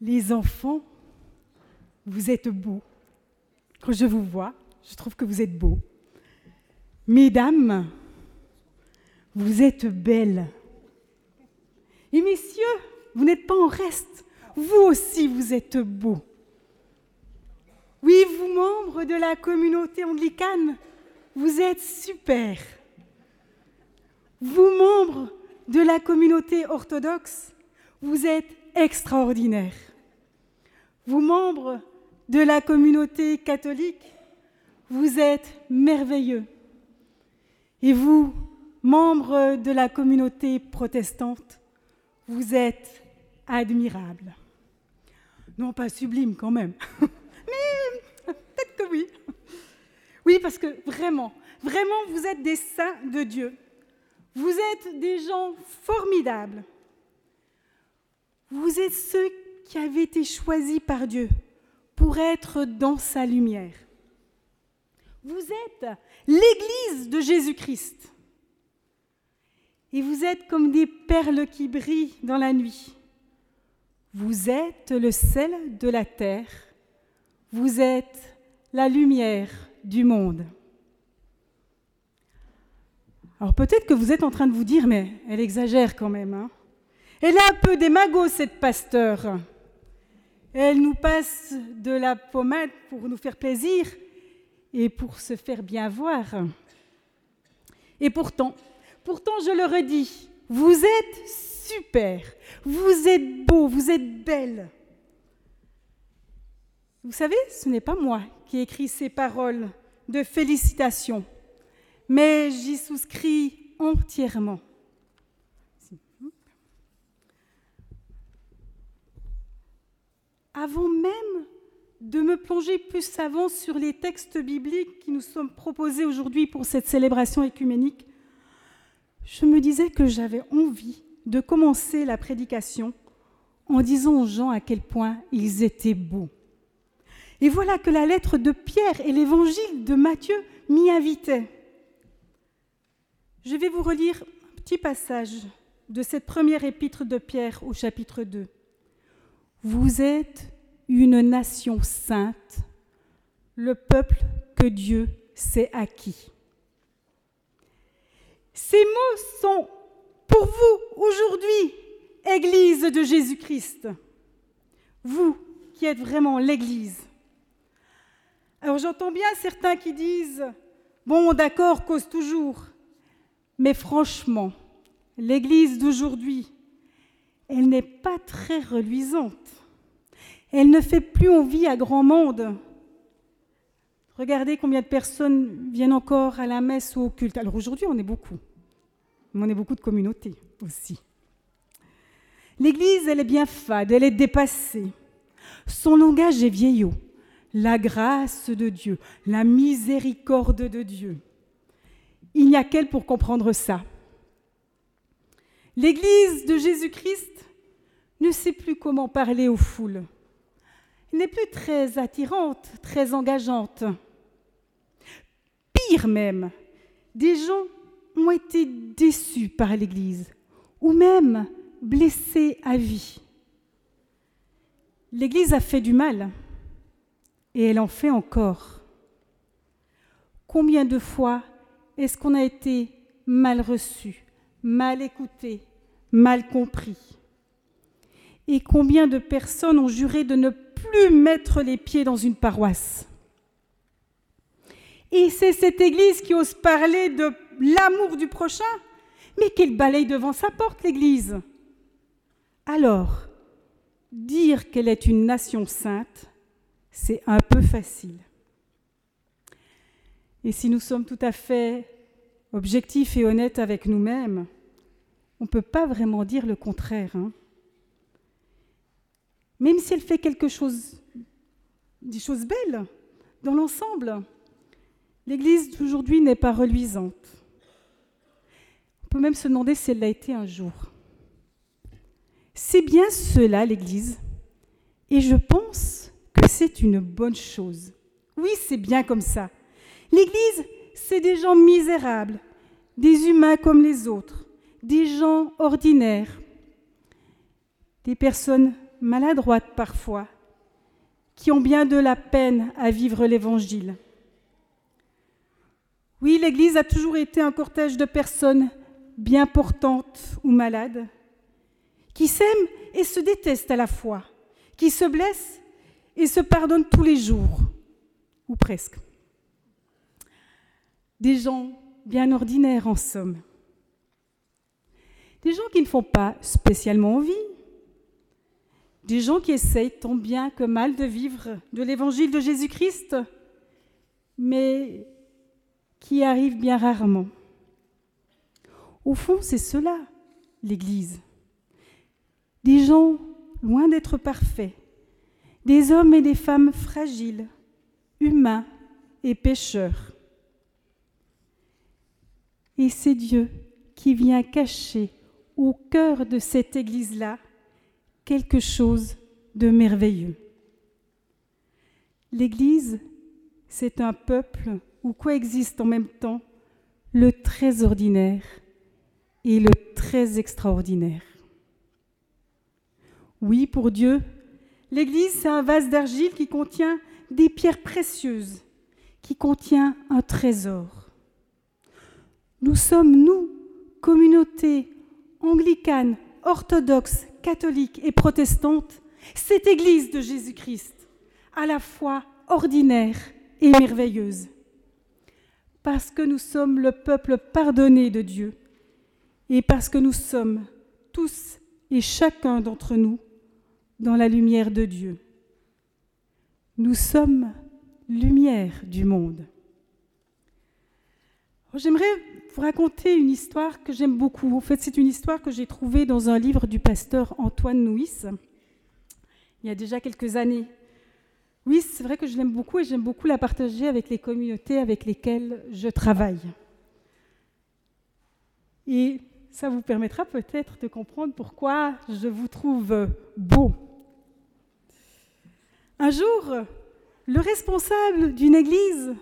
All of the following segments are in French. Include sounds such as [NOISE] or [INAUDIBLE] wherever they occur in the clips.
Les enfants, vous êtes beaux. Quand je vous vois, je trouve que vous êtes beaux. Mesdames, vous êtes belles. Et messieurs, vous n'êtes pas en reste. Vous aussi, vous êtes beaux. Oui, vous membres de la communauté anglicane, vous êtes super. Vous membres de la communauté orthodoxe, vous êtes extraordinaires. Vous membres de la communauté catholique, vous êtes merveilleux. Et vous, membres de la communauté protestante, vous êtes admirables. Non, pas sublime quand même, [LAUGHS] mais peut-être que oui. Oui, parce que vraiment, vraiment, vous êtes des saints de Dieu. Vous êtes des gens formidables. Vous êtes ceux qui avaient été choisis par Dieu pour être dans sa lumière. Vous êtes l'Église de Jésus-Christ. Et vous êtes comme des perles qui brillent dans la nuit. Vous êtes le sel de la terre. Vous êtes la lumière du monde. Alors peut-être que vous êtes en train de vous dire, mais elle exagère quand même. Hein elle est un peu démago, cette pasteur. Elle nous passe de la pommade pour nous faire plaisir et pour se faire bien voir. Et pourtant, pourtant, je le redis, vous êtes super, vous êtes beau, vous êtes belle. Vous savez, ce n'est pas moi qui écris ces paroles de félicitations, mais j'y souscris entièrement. Avant même de me plonger plus avant sur les textes bibliques qui nous sont proposés aujourd'hui pour cette célébration écuménique, je me disais que j'avais envie de commencer la prédication en disant aux gens à quel point ils étaient beaux. Et voilà que la lettre de Pierre et l'évangile de Matthieu m'y invitaient. Je vais vous relire un petit passage de cette première épître de Pierre au chapitre 2. Vous êtes une nation sainte, le peuple que Dieu s'est acquis. Ces mots sont pour vous aujourd'hui, Église de Jésus-Christ. Vous qui êtes vraiment l'Église. Alors j'entends bien certains qui disent, bon d'accord, cause toujours, mais franchement, l'Église d'aujourd'hui, elle n'est pas très reluisante. Elle ne fait plus envie à grand monde. Regardez combien de personnes viennent encore à la messe ou au culte. Alors aujourd'hui, on est beaucoup. Mais on est beaucoup de communautés aussi. L'Église, elle est bien fade, elle est dépassée. Son langage est vieillot. La grâce de Dieu, la miséricorde de Dieu. Il n'y a qu'elle pour comprendre ça. L'Église de Jésus-Christ ne sait plus comment parler aux foules. N'est plus très attirante, très engageante. Pire même, des gens ont été déçus par l'Église ou même blessés à vie. L'Église a fait du mal et elle en fait encore. Combien de fois est-ce qu'on a été mal reçu, mal écouté, mal compris? Et combien de personnes ont juré de ne plus mettre les pieds dans une paroisse. Et c'est cette Église qui ose parler de l'amour du prochain, mais qu'elle balaye devant sa porte, l'Église. Alors, dire qu'elle est une nation sainte, c'est un peu facile. Et si nous sommes tout à fait objectifs et honnêtes avec nous-mêmes, on ne peut pas vraiment dire le contraire. Hein. Même si elle fait quelque chose, des choses belles dans l'ensemble, l'Église d'aujourd'hui n'est pas reluisante. On peut même se demander si elle l'a été un jour. C'est bien cela, l'Église, et je pense que c'est une bonne chose. Oui, c'est bien comme ça. L'Église, c'est des gens misérables, des humains comme les autres, des gens ordinaires, des personnes maladroites parfois, qui ont bien de la peine à vivre l'Évangile. Oui, l'Église a toujours été un cortège de personnes bien portantes ou malades, qui s'aiment et se détestent à la fois, qui se blessent et se pardonnent tous les jours, ou presque. Des gens bien ordinaires en somme. Des gens qui ne font pas spécialement envie. Des gens qui essayent tant bien que mal de vivre de l'évangile de Jésus-Christ, mais qui arrivent bien rarement. Au fond, c'est cela, l'Église. Des gens loin d'être parfaits, des hommes et des femmes fragiles, humains et pécheurs. Et c'est Dieu qui vient cacher au cœur de cette Église-là quelque chose de merveilleux. L'Église, c'est un peuple où coexistent en même temps le très ordinaire et le très extraordinaire. Oui, pour Dieu, l'Église, c'est un vase d'argile qui contient des pierres précieuses, qui contient un trésor. Nous sommes, nous, communauté anglicane, orthodoxe, catholique et protestante, cette Église de Jésus-Christ, à la fois ordinaire et merveilleuse. Parce que nous sommes le peuple pardonné de Dieu et parce que nous sommes tous et chacun d'entre nous dans la lumière de Dieu. Nous sommes lumière du monde. J'aimerais vous raconter une histoire que j'aime beaucoup. En fait, c'est une histoire que j'ai trouvée dans un livre du pasteur Antoine Nuis, il y a déjà quelques années. Oui, c'est vrai que je l'aime beaucoup et j'aime beaucoup la partager avec les communautés avec lesquelles je travaille. Et ça vous permettra peut-être de comprendre pourquoi je vous trouve beau. Un jour, le responsable d'une église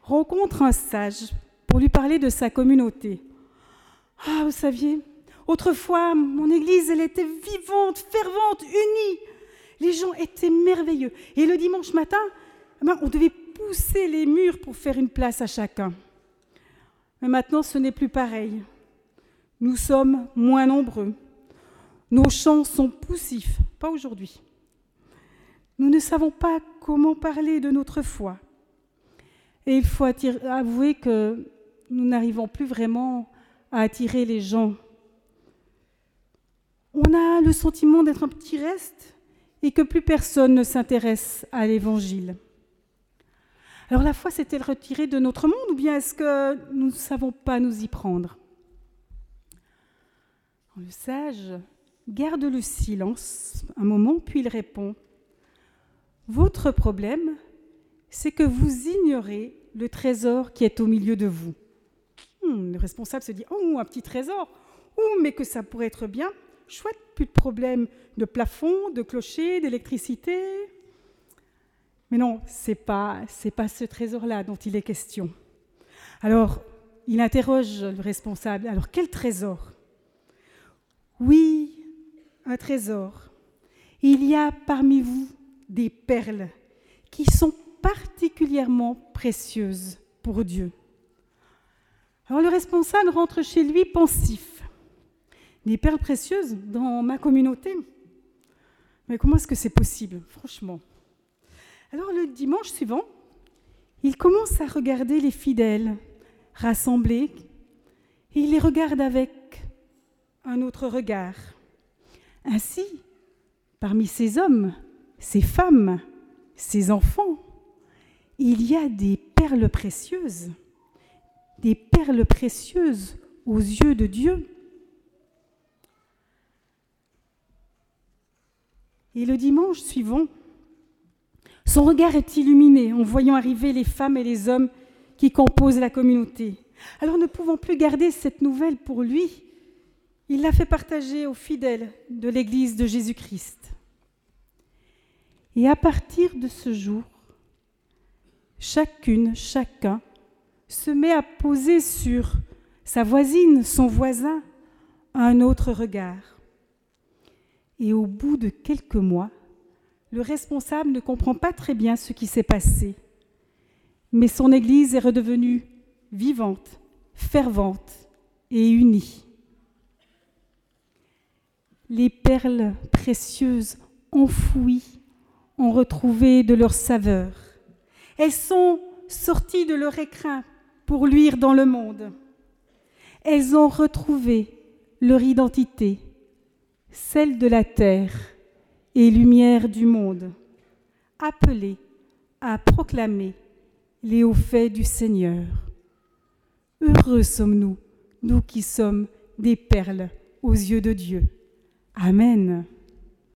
rencontre un sage pour lui parler de sa communauté. Ah, vous saviez, autrefois, mon église, elle était vivante, fervente, unie. Les gens étaient merveilleux. Et le dimanche matin, eh ben, on devait pousser les murs pour faire une place à chacun. Mais maintenant, ce n'est plus pareil. Nous sommes moins nombreux. Nos chants sont poussifs, pas aujourd'hui. Nous ne savons pas comment parler de notre foi. Et il faut avouer que nous n'arrivons plus vraiment à attirer les gens. On a le sentiment d'être un petit reste et que plus personne ne s'intéresse à l'Évangile. Alors la foi s'est-elle retirée de notre monde ou bien est-ce que nous ne savons pas nous y prendre? Le sage garde le silence un moment, puis il répond votre problème, c'est que vous ignorez le trésor qui est au milieu de vous. Hmm, le responsable se dit Oh, un petit trésor Oh, mais que ça pourrait être bien. Chouette, plus de problème de plafond, de clocher, d'électricité. Mais non, c'est pas c'est pas ce trésor-là dont il est question. Alors, il interroge le responsable. Alors, quel trésor? Oui, un trésor. Il y a parmi vous des perles qui sont particulièrement précieuses pour Dieu. Alors le responsable rentre chez lui pensif. Des perles précieuses dans ma communauté Mais comment est-ce que c'est possible, franchement? Alors le dimanche suivant, il commence à regarder les fidèles rassemblés et il les regarde avec un autre regard. Ainsi, parmi ces hommes, ces femmes, ces enfants, il y a des perles précieuses, des perles précieuses aux yeux de Dieu. Et le dimanche suivant, son regard est illuminé en voyant arriver les femmes et les hommes qui composent la communauté. Alors ne pouvant plus garder cette nouvelle pour lui, il l'a fait partager aux fidèles de l'Église de Jésus-Christ. Et à partir de ce jour, chacune, chacun se met à poser sur sa voisine, son voisin, un autre regard. Et au bout de quelques mois, le responsable ne comprend pas très bien ce qui s'est passé. Mais son Église est redevenue vivante, fervente et unie. Les perles précieuses enfouies ont retrouvé de leur saveur. Elles sont sorties de leur écrin pour luire dans le monde. Elles ont retrouvé leur identité, celle de la terre et lumière du monde, appelées à proclamer les hauts faits du Seigneur. Heureux sommes-nous, nous qui sommes des perles aux yeux de Dieu. Amen.